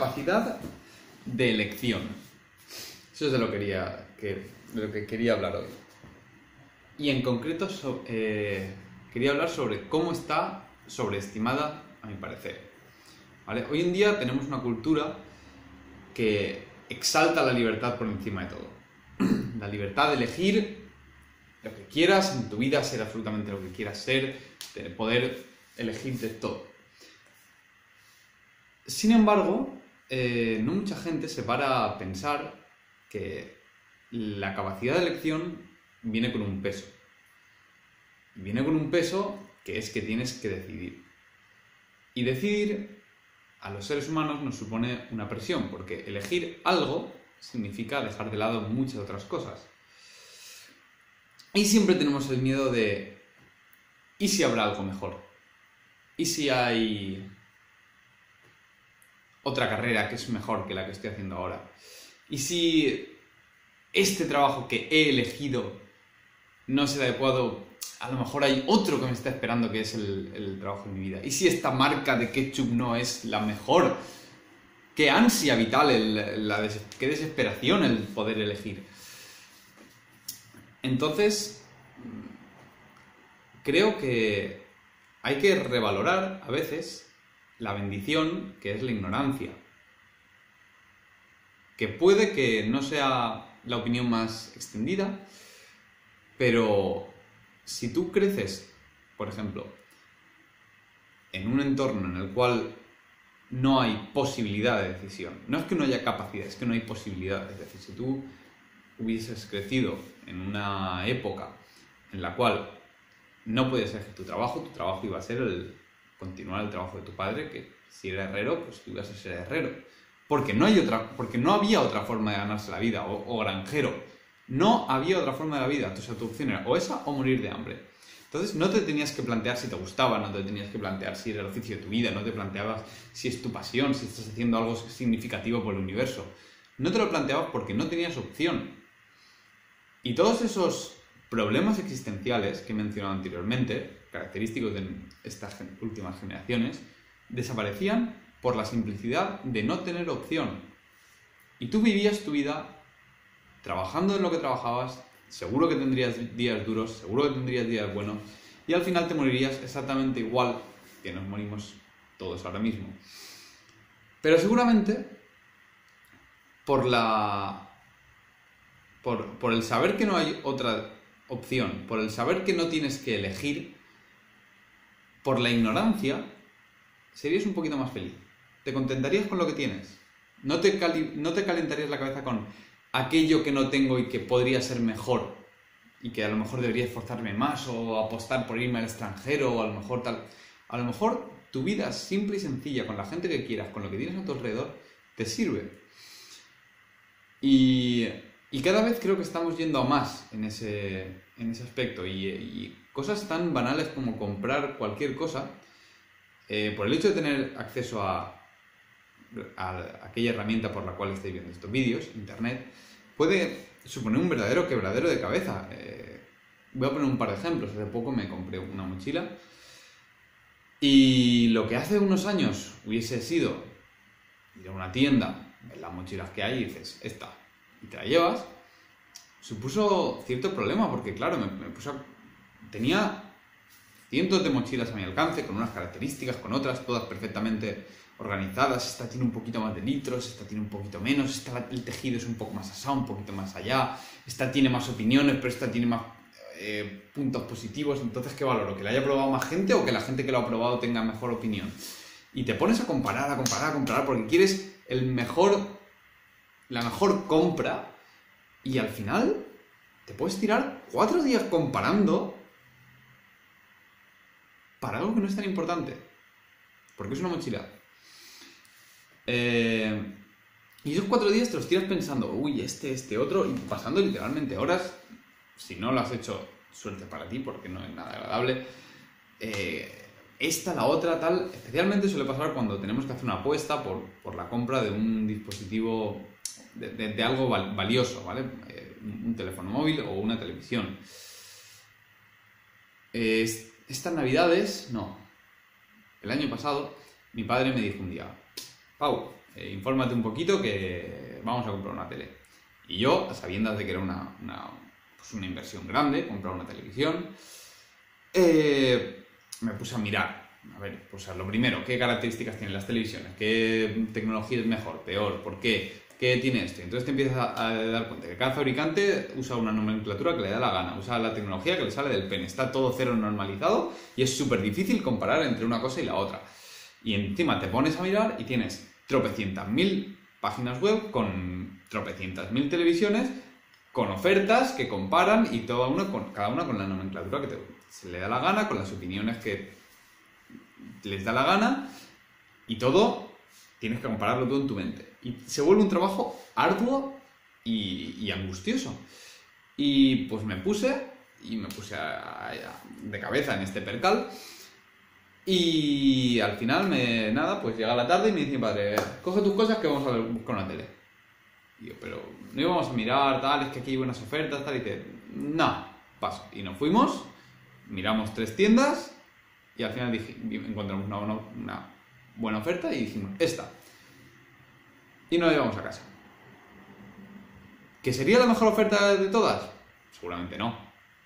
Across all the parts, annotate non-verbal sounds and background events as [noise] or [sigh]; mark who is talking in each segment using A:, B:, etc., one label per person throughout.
A: capacidad de elección. Eso es de lo, quería, que, de lo que quería hablar hoy. Y en concreto eh, quería hablar sobre cómo está sobreestimada, a mi parecer. Hoy en día tenemos una cultura que exalta la libertad por encima de todo. [clears throat] La libertad de elegir lo que quieras en tu vida, ser absolutamente lo que quieras ser, de poder elegir de todo. Sin embargo, eh, no mucha gente se para a pensar que la capacidad de elección viene con un peso. Viene con un peso que es que tienes que decidir. Y decidir a los seres humanos nos supone una presión, porque elegir algo significa dejar de lado muchas otras cosas. Y siempre tenemos el miedo de, ¿y si habrá algo mejor? ¿Y si hay otra carrera que es mejor que la que estoy haciendo ahora? ¿Y si este trabajo que he elegido no es el adecuado? A lo mejor hay otro que me está esperando que es el, trabajo de mi vida. ¿Y si esta marca de ketchup no es la mejor? Qué ansia vital, la qué desesperación el poder elegir. Entonces, creo que hay que revalorar a veces la bendición que es la ignorancia. Que puede que no sea la opinión más extendida, pero si tú creces, por ejemplo, en un entorno en el cual no hay posibilidad de decisión, no es que no haya capacidad, es que no hay posibilidad. Es decir, si tú hubieses crecido en una época en la cual no podías hacer tu trabajo, tu trabajo iba a ser el continuar el trabajo de tu padre, que si era herrero, pues tú ibas a ser herrero. Porque no, hay otra, porque no había otra forma de ganarse la vida, o, granjero. No había otra forma de la vida. Entonces tu opción era o esa o morir de hambre. Entonces no te tenías que plantear si te gustaba, no te tenías que plantear si era el oficio de tu vida, no te planteabas si es tu pasión, si estás haciendo algo significativo por el universo. No te lo planteabas porque no tenías opción. Y todos esos problemas existenciales que he mencionado anteriormente, característicos de estas últimas generaciones, desaparecían por la simplicidad de no tener opción. Y tú vivías tu vida trabajando en lo que trabajabas, seguro que tendrías días duros, seguro que tendrías días buenos, y al final te morirías exactamente igual que nos morimos todos ahora mismo. Pero seguramente, por la por, el saber que no hay otra opción, por el saber que no tienes que elegir, por la ignorancia, serías un poquito más feliz. Te contentarías con lo que tienes. No te, no te calentarías la cabeza con aquello que no tengo y que podría ser mejor y que a lo mejor debería esforzarme más o apostar por irme al extranjero o a lo mejor tal. A lo mejor tu vida simple y sencilla, con la gente que quieras, con lo que tienes a tu alrededor, te sirve. Y y cada vez creo que estamos yendo a más en ese, en ese aspecto. Y, cosas tan banales como comprar cualquier cosa, eh, por el hecho de tener acceso a, aquella herramienta por la cual estáis viendo estos vídeos, Internet, puede suponer un verdadero quebradero de cabeza. Eh, voy a poner un par de ejemplos. Hace poco me compré una mochila y lo que hace unos años hubiese sido ir a una tienda, ver las mochilas que hay y dices, esta, y te la llevas, supuso cierto problema porque, claro, me, tenía cientos de mochilas a mi alcance, con unas características, con otras, todas perfectamente organizadas. Esta tiene un poquito más de litros, esta tiene un poquito menos, esta, el tejido es un poco más asado, un poquito más allá, esta tiene más opiniones, pero esta tiene más eh, puntos positivos. Entonces, ¿qué valoro? ¿Que la haya probado más gente o que la gente que lo ha probado tenga mejor opinión? Y te pones a comparar, a comparar, a comparar, porque quieres el mejor la mejor compra y al final te puedes tirar cuatro días comparando para algo que no es tan importante. Porque es una mochila. Eh, y esos cuatro días te los tiras pensando, uy, este, este, otro, y pasando literalmente horas, si no lo has hecho, suerte para ti, porque no es nada agradable. Eh, esta, la otra, tal. Especialmente suele pasar cuando tenemos que hacer una apuesta por, por la compra de un dispositivo de, algo valioso, ¿vale? Eh, un teléfono móvil o una televisión. estas navidades, no. El año pasado, mi padre me dijo un día, Pau, eh, infórmate un poquito que vamos a comprar una tele. Y yo, sabiendo de que era una, pues una, inversión grande, comprar una televisión, eh, me puse a mirar. A ver, pues lo primero, ¿qué características tienen las televisiones? ¿Qué tecnología es mejor, peor? ¿Por qué? ¿Qué tiene esto? Entonces te empiezas a, dar cuenta que cada fabricante usa una nomenclatura que le da la gana, usa la tecnología que le sale del pen, está todo cero normalizado y es súper difícil comparar entre una cosa y la otra. Y encima te pones a mirar y tienes tropecientas mil páginas web con tropecientas mil televisiones con ofertas que comparan y cada una con la nomenclatura que se le da la gana, con las opiniones que les da la gana y todo tienes que compararlo todo en tu mente. Y se vuelve un trabajo arduo y, angustioso. Y pues me puse, y me puse de cabeza en este percal. Y al final, me, nada, pues llega la tarde y me dice mi padre, coge tus cosas que vamos a ver con la tele. Y yo, pero no íbamos a mirar, tal, es que aquí hay buenas ofertas, tal, y dice, no, paso. Y nos fuimos, miramos tres tiendas y al final dije, encontramos una, una buena oferta y dijimos, esta y nos llevamos a casa. ¿Que sería la mejor oferta de todas? Seguramente no.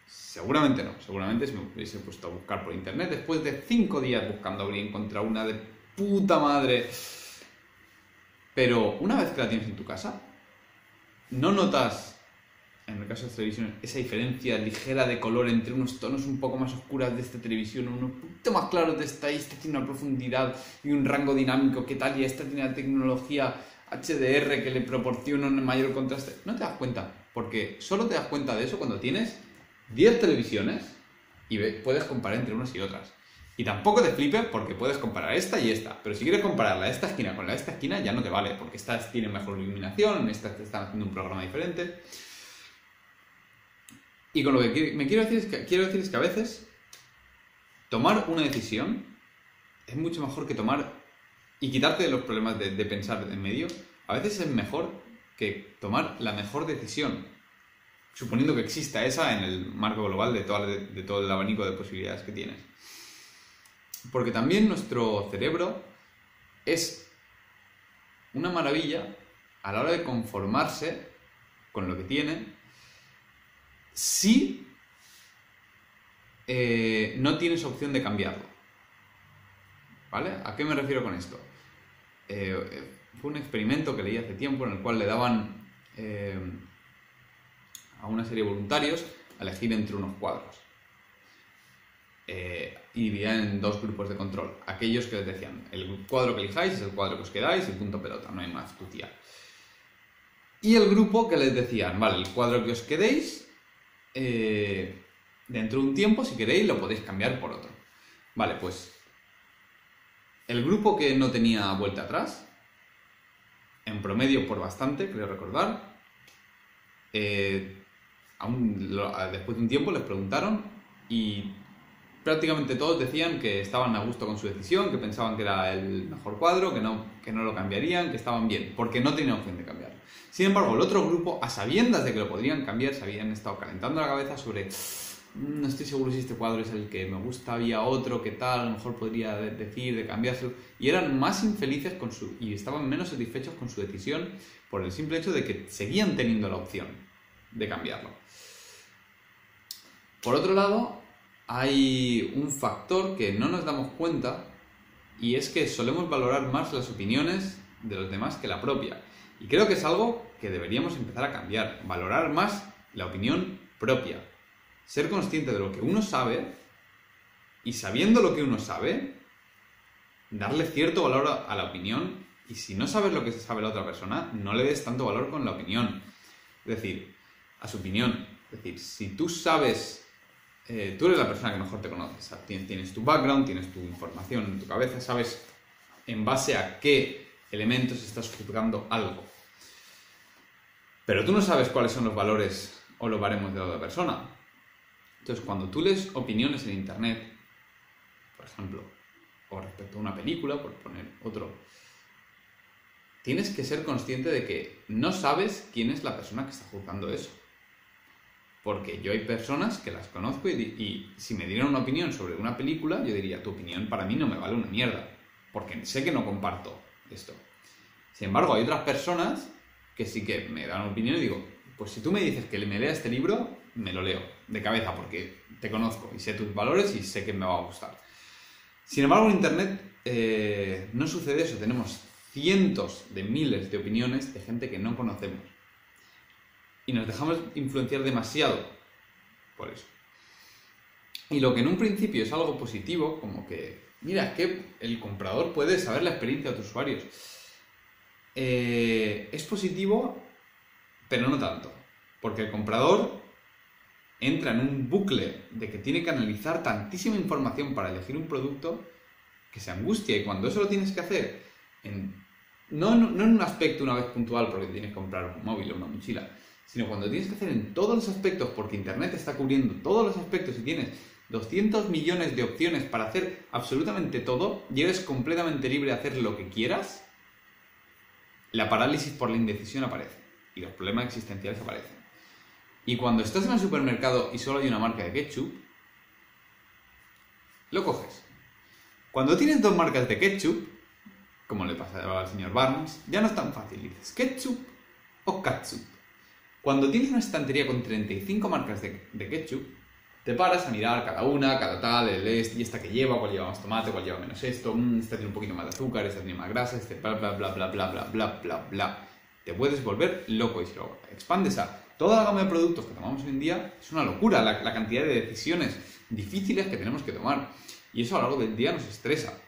A: Seguramente no. Seguramente si me hubiese puesto a buscar por internet después de cinco días buscando habría encontrado una de puta madre. Pero una vez que la tienes en tu casa, no notas, en el caso de esta televisión, esa diferencia ligera de color entre unos tonos un poco más oscuros de esta televisión, unos un poquito más claros de esta, y esta tiene una profundidad y un rango dinámico que tal, y esta tiene la tecnología HDR que le proporciona un mayor contraste. No te das cuenta, porque solo te das cuenta de eso cuando tienes 10 televisiones y puedes comparar entre unas y otras. Y tampoco te flipes porque puedes comparar esta y esta. Pero si quieres comparar la de esta esquina con la de esta esquina ya no te vale, porque estas tienen mejor iluminación, estas te están haciendo un programa diferente. Y con lo que me quiero decir es que, quiero decir es que a veces tomar una decisión es mucho mejor que tomar y quitarte de los problemas de, pensar en medio, a veces es mejor que tomar la mejor decisión, suponiendo que exista esa en el marco global de todo, de, todo el abanico de posibilidades que tienes. Porque también nuestro cerebro es una maravilla a la hora de conformarse con lo que tiene si eh, no tienes opción de cambiarlo. ¿Vale? ¿A qué me refiero con esto? Eh, fue un experimento que leí hace tiempo en el cual le daban eh, a una serie de voluntarios a elegir entre unos cuadros. Eh, y dividían en dos grupos de control. Aquellos que les decían, el cuadro que elijáis es el cuadro que os quedáis y punto pelota, no hay más tutia. Y el grupo que les decían, vale, el cuadro que os quedéis, dentro de un tiempo, si queréis, lo podéis cambiar por otro. Vale, pues el grupo que no tenía vuelta atrás, en promedio por bastante, creo recordar, eh, después de un tiempo les preguntaron y prácticamente todos decían que estaban a gusto con su decisión, que pensaban que era el mejor cuadro, que no, que no lo cambiarían, que estaban bien, porque no tenían opción de cambiarlo. Sin embargo, el otro grupo, a sabiendas de que lo podrían cambiar, se habían estado calentando la cabeza sobre no estoy seguro si este cuadro es el que me gusta, había otro que tal, a lo mejor podría decir de cambiárselo. Y eran más infelices con su, y estaban menos satisfechos con su decisión por el simple hecho de que seguían teniendo la opción de cambiarlo. Por otro lado, hay un factor que no nos damos cuenta y es que solemos valorar más las opiniones de los demás que la propia. Y creo que es algo que deberíamos empezar a cambiar, valorar más la opinión propia ser consciente de lo que uno sabe y sabiendo lo que uno sabe, darle cierto valor a la opinión y si no sabes lo que sabe la otra persona, no le des tanto valor con la opinión. Es decir, a su opinión. Es decir, si tú sabes, eh, tú eres la persona que mejor te conoces, tienes tu background, tienes tu información en tu cabeza, sabes en base a qué elementos estás juzgando algo. Pero tú no sabes cuáles son los valores o los baremos de la otra persona. Entonces, cuando tú lees opiniones en Internet, por ejemplo, o respecto a una película, por poner otro, tienes que ser consciente de que no sabes quién es la persona que está juzgando eso. Porque yo hay personas que las conozco y, si me dieran una opinión sobre una película, yo diría, tu opinión para mí no me vale una mierda, porque sé que no comparto esto. Sin embargo, hay otras personas que sí que me dan opinión y digo, pues si tú me dices que me lea este libro, me lo leo de cabeza porque te conozco y sé tus valores y sé que me va a gustar. Sin embargo, en Internet eh, no sucede eso. Tenemos cientos de miles de opiniones de gente que no conocemos. Y nos dejamos influenciar demasiado por eso. Y lo que en un principio es algo positivo, como que, mira, es que el comprador puede saber la experiencia de tus usuarios. Eh, es positivo, pero no tanto. Porque el comprador entra en un bucle de que tiene que analizar tantísima información para elegir un producto que se angustia. Y cuando eso lo tienes que hacer, no, no, en un aspecto una vez puntual porque tienes que comprar un móvil o una mochila, sino cuando tienes que hacer en todos los aspectos porque Internet está cubriendo todos los aspectos y tienes 200 millones de opciones para hacer absolutamente todo y eres completamente libre de hacer lo que quieras, la parálisis por la indecisión aparece y los problemas existenciales aparecen. Y cuando estás en el supermercado y solo hay una marca de ketchup, lo coges. Cuando tienes dos marcas de ketchup, como le pasa al señor Barnes, ya no es tan fácil. Dices ketchup o ketchup. Cuando tienes una estantería con 35 marcas de, de ketchup, te paras a mirar cada una, cada tal, el este y esta que lleva, cuál lleva más tomate, cuál lleva menos esto, mmm, esta tiene un poquito más de azúcar, esta tiene más grasa, este bla bla bla bla bla bla bla bla bla. Te puedes volver loco y si lo expandes a toda la gama de productos que tomamos hoy en día, es una locura la, la cantidad de decisiones difíciles que tenemos que tomar. Y eso a lo largo del día nos estresa.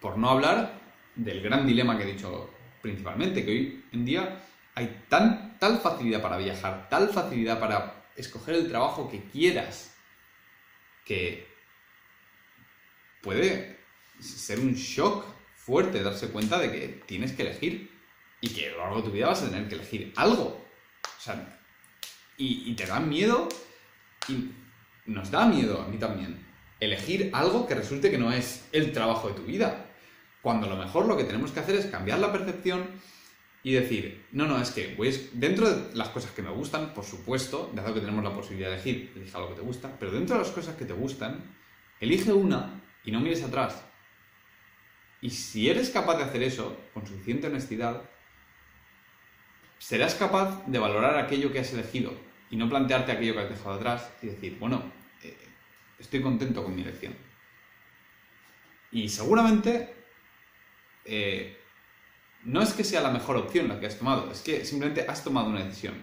A: Por no hablar del gran dilema que he dicho principalmente, que hoy en día hay tan, tal facilidad para viajar, tal facilidad para escoger el trabajo que quieras, que puede ser un shock fuerte darse cuenta de que tienes que elegir y que a lo largo de tu vida vas a tener que elegir algo. O sea, y, te da miedo y nos da miedo a mí también elegir algo que resulte que no es el trabajo de tu vida. Cuando a lo mejor lo que tenemos que hacer es cambiar la percepción y decir, no, no, es que pues, dentro de las cosas que me gustan, por supuesto, dado que tenemos la posibilidad de elegir, elige algo que te gusta, pero dentro de las cosas que te gustan, elige una y no mires atrás. Y si eres capaz de hacer eso con suficiente honestidad, serás capaz de valorar aquello que has elegido y no plantearte aquello que has dejado atrás y decir, bueno, eh, estoy contento con mi elección. Y seguramente eh, no es que sea la mejor opción la que has tomado, es que simplemente has tomado una decisión.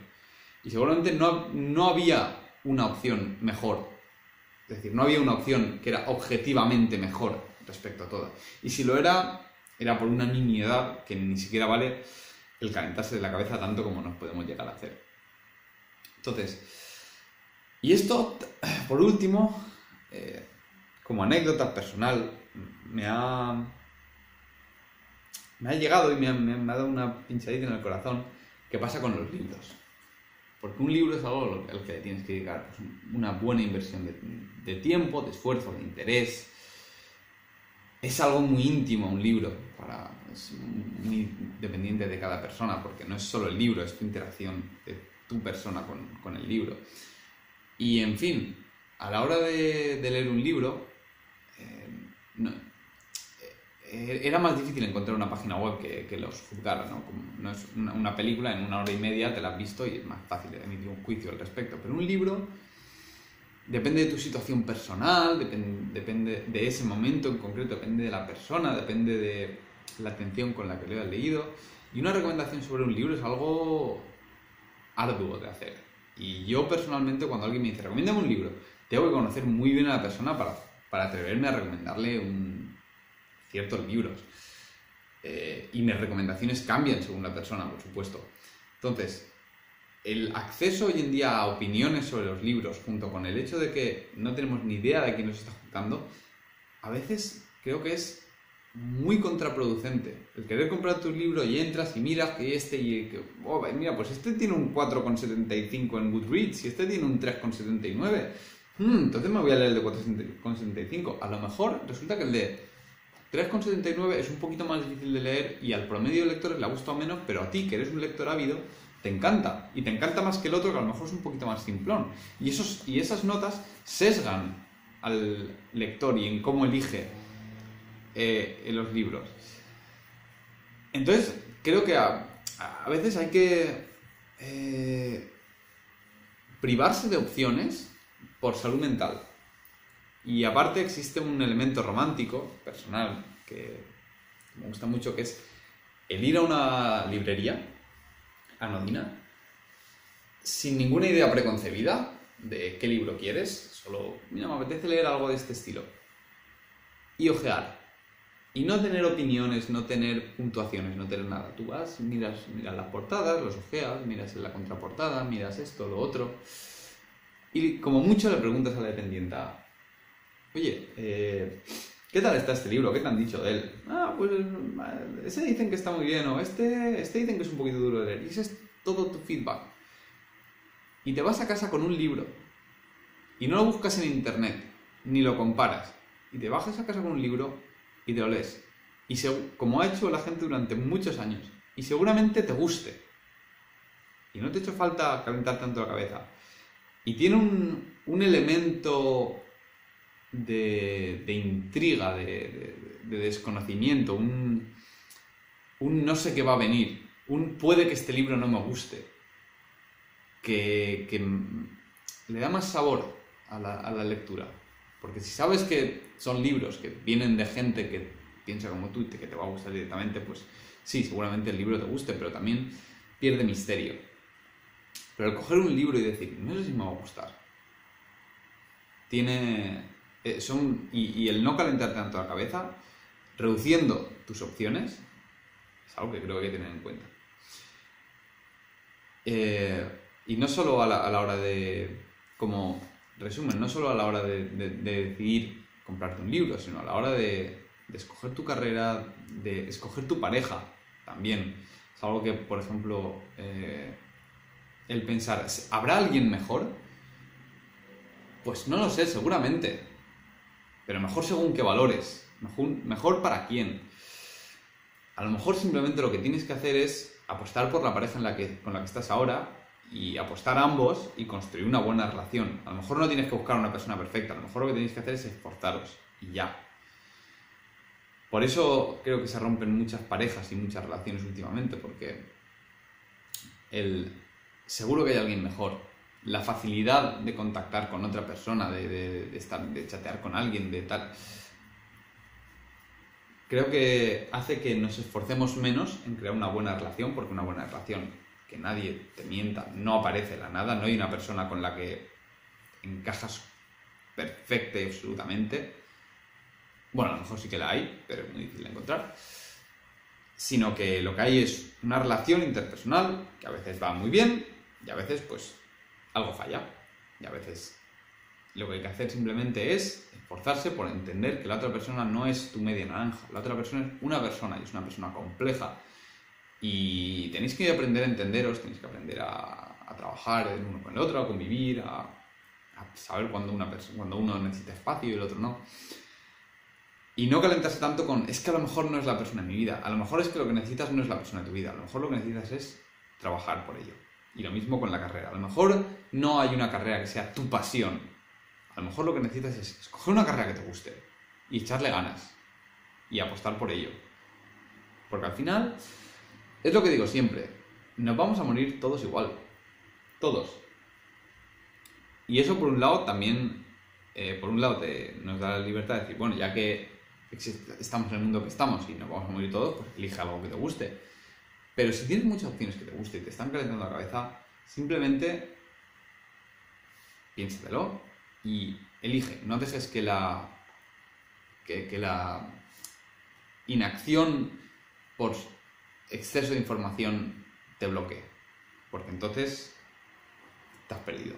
A: Y seguramente no, no había una opción mejor. Es decir, no había una opción que era objetivamente mejor respecto a todas. Y si lo era, era por una nimiedad que ni siquiera vale el calentarse de la cabeza tanto como nos podemos llegar a hacer. Entonces, y esto, por último, eh, como anécdota personal, me ha me ha llegado y me ha, dado una pinchadita en el corazón que pasa con los libros. Porque un libro es algo al que le tienes que dedicar pues, una buena inversión de, tiempo, de esfuerzo, de interés. Es algo muy íntimo un libro, para, es muy dependiente de cada persona, porque no es solo el libro, es tu interacción de tu persona con, el libro. Y en fin, a la hora de, leer un libro, eh, era más difícil encontrar una página web que, los juzgara, ¿no? no es una, película, en una hora y media te la has visto y es más fácil emitir un juicio al respecto. Pero un libro depende de tu situación personal, depende, de ese momento en concreto, depende de la persona, depende de la atención con la que lo has leído. Y una recomendación sobre un libro es algo arduo de hacer. Y yo personalmente cuando alguien me dice, recomiéndame un libro, tengo que conocer muy bien a la persona para, para atreverme a recomendarle un, ciertos libros. Eh, y mis recomendaciones cambian según la persona, por supuesto. Entonces, el acceso hoy en día a opiniones sobre los libros, junto con el hecho de que no tenemos ni idea de quién nos está juzgando, a veces creo que es muy contraproducente. El querer comprar tu libro y entras y miras que este y que, oh, mira, pues este tiene un 4,75 en Goodreads y este tiene un 3,79. Hmm, entonces me voy a leer el de 4,75. A lo mejor resulta que el de 3,79 es un poquito más difícil de leer y al promedio de lectores le ha gustado menos, pero a ti, que eres un lector ávido, te encanta. Y te encanta más que el otro, que a lo mejor es un poquito más simplón. Y, esos, y esas notas sesgan al lector y en cómo elige eh, los libros. Entonces, creo que a, veces hay que eh, privarse de opciones por salud mental. Y aparte existe un elemento romántico, personal, que me gusta mucho, que es el ir a una librería anodina, sin ninguna idea preconcebida de qué libro quieres, solo, mira, me apetece leer algo de este estilo, y ojear. Y no tener opiniones, no tener puntuaciones, no tener nada. Tú vas, miras, miras las portadas, los ojeas, miras en la contraportada, miras esto, lo otro. Y como mucho le preguntas a la dependienta, oye, eh, ¿qué tal está este libro? ¿Qué te han dicho de él? Ah, pues ese dicen que está muy bien, o este, este dicen que es un poquito duro de leer. Y ese es todo tu feedback. Y te vas a casa con un libro. Y no lo buscas en internet, ni lo comparas. Y te bajas a casa con un libro y te lo lees. Y como ha hecho la gente durante muchos años. Y seguramente te guste. Y no te ha hecho falta calentar tanto la cabeza. Y tiene un, elemento de, intriga, de, desconocimiento, un, un no sé qué va a venir, un puede que este libro no me guste, que, le da más sabor a la, a la lectura. Porque si sabes que son libros que vienen de gente que piensa como tú y que te va a gustar directamente, pues sí, seguramente el libro te guste, pero también pierde misterio. Pero el coger un libro y decir, no sé si me va a gustar, tiene... Eh, son, y, el no calentarte tanto la cabeza, reduciendo tus opciones, es algo que creo que hay que tener en cuenta. Eh, y no solo a la, a la hora de, como resumen, no solo a la hora de, decidir comprarte un libro, sino a la hora de, escoger tu carrera, de escoger tu pareja también. Es algo que, por ejemplo, eh, el pensar, ¿habrá alguien mejor? Pues no lo sé, seguramente. Pero mejor según qué valores. Mejor, mejor para quién. A lo mejor simplemente lo que tienes que hacer es apostar por la pareja en la que, con la que estás ahora y apostar a ambos y construir una buena relación. A lo mejor no tienes que buscar una persona perfecta, a lo mejor lo que tenéis que hacer es esforzaros y ya. Por eso creo que se rompen muchas parejas y muchas relaciones últimamente, porque el, seguro que hay alguien mejor. La facilidad de contactar con otra persona, de, estar, de chatear con alguien, de tal. Creo que hace que nos esforcemos menos en crear una buena relación, porque una buena relación que nadie te mienta, no aparece la nada, no hay una persona con la que encajas perfecta y absolutamente. Bueno, a lo mejor sí que la hay, pero es muy difícil de encontrar. Sino que lo que hay es una relación interpersonal que a veces va muy bien y a veces pues algo falla. Y a veces lo que hay que hacer simplemente es esforzarse por entender que la otra persona no es tu media naranja. La otra persona es una persona y es una persona compleja y tenéis que aprender a entenderos, tenéis que aprender a, trabajar el uno con el otro, a convivir, a, saber cuando, una cuando uno necesita espacio y el otro no. Y no calentarse tanto con, es que a lo mejor no es la persona en mi vida, a lo mejor es que lo que necesitas no es la persona de tu vida, a lo mejor lo que necesitas es trabajar por ello. Y lo mismo con la carrera, a lo mejor no hay una carrera que sea tu pasión, a lo mejor lo que necesitas es escoger una carrera que te guste y echarle ganas y apostar por ello. Porque al final es lo que digo siempre, nos vamos a morir todos igual, todos. Y eso por un lado también, eh, por un lado te, nos da la libertad de decir, bueno, ya que estamos en el mundo que estamos y nos vamos a morir todos, pues elige algo que te guste. Pero si tienes muchas opciones que te gusten y te están calentando la cabeza, simplemente piénsatelo y elige. No dejes que la, que, la inacción por exceso de información te bloquee. Porque entonces has perdido.